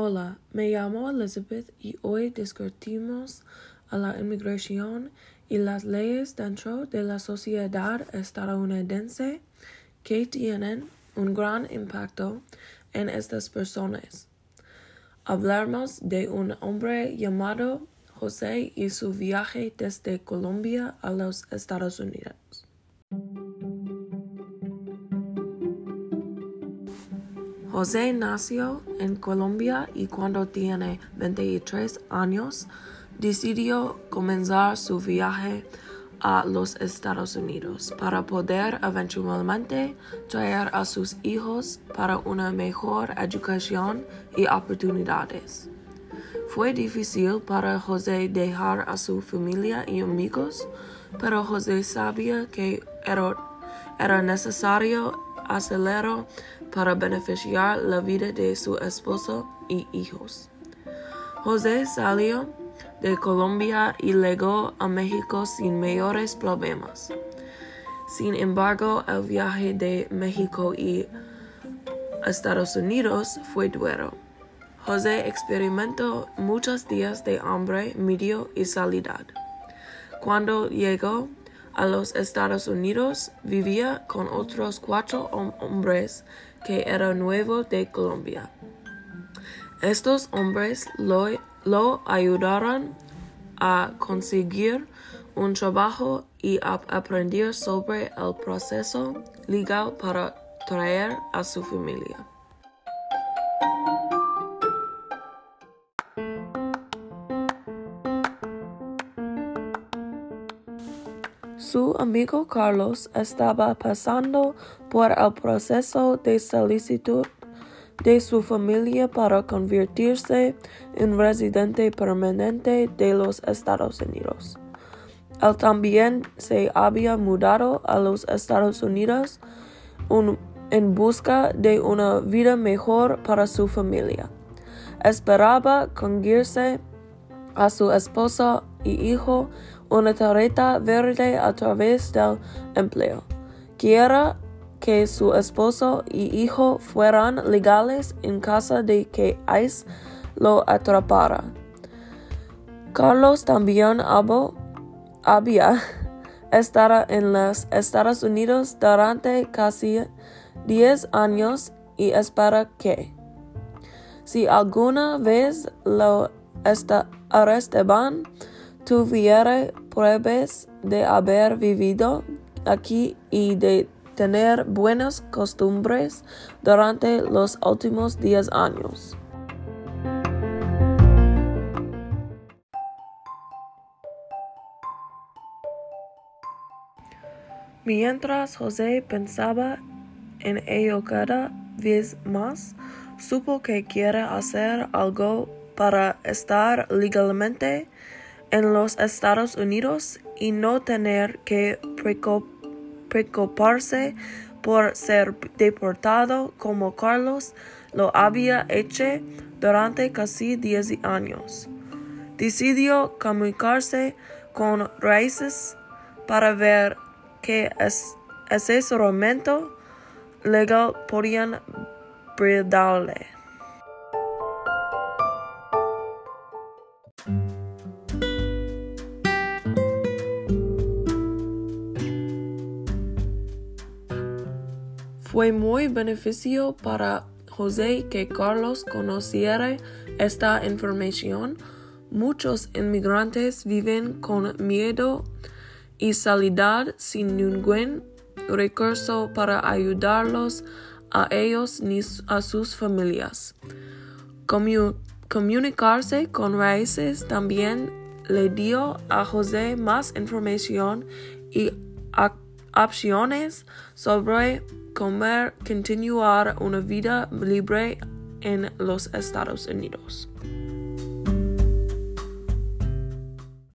Hola, me llamo Elizabeth y hoy discutimos a la inmigración y las leyes dentro de la sociedad estadounidense que tienen un gran impacto en estas personas. Hablamos de un hombre llamado José y su viaje desde Colombia a los Estados Unidos. José nació en Colombia y cuando tiene 23 años decidió comenzar su viaje a los Estados Unidos para poder eventualmente traer a sus hijos para una mejor educación y oportunidades. Fue difícil para José dejar a su familia y amigos, pero José sabía que era, era necesario hacerlo para beneficiar la vida de su esposo y hijos. José salió de Colombia y llegó a México sin mayores problemas. Sin embargo, el viaje de México y Estados Unidos fue duro. José experimentó muchos días de hambre, medio y salidad. Cuando llegó a los Estados Unidos, vivía con otros cuatro hombres que eran nuevos de Colombia. Estos hombres lo, lo ayudaron a conseguir un trabajo y a aprender sobre el proceso legal para traer a su familia. Su amigo Carlos estaba pasando por el proceso de solicitud de su familia para convertirse en residente permanente de los Estados Unidos. Él también se había mudado a los Estados Unidos en busca de una vida mejor para su familia. Esperaba conseguirse a su esposa y hijo una tarjeta verde a través del empleo. Quiera que su esposo y hijo fueran legales en caso de que ICE lo atrapara. Carlos también había estado en los Estados Unidos durante casi 10 años y espera que, si alguna vez lo arrestaban, tuviera pruebas de haber vivido aquí y de tener buenas costumbres durante los últimos 10 años. Mientras José pensaba en ello cada vez más, supo que quiere hacer algo para estar legalmente en los Estados Unidos y no tener que preocuparse por ser deportado como Carlos lo había hecho durante casi 10 años. Decidió comunicarse con Raíces para ver qué asesoramiento legal podían brindarle. Fue muy beneficio para José que Carlos conociera esta información. Muchos inmigrantes viven con miedo y salidad sin ningún recurso para ayudarlos a ellos ni a sus familias. comunicarse con Raíces también le dio a José más información y opciones sobre comer, continuar una vida libre en los Estados Unidos.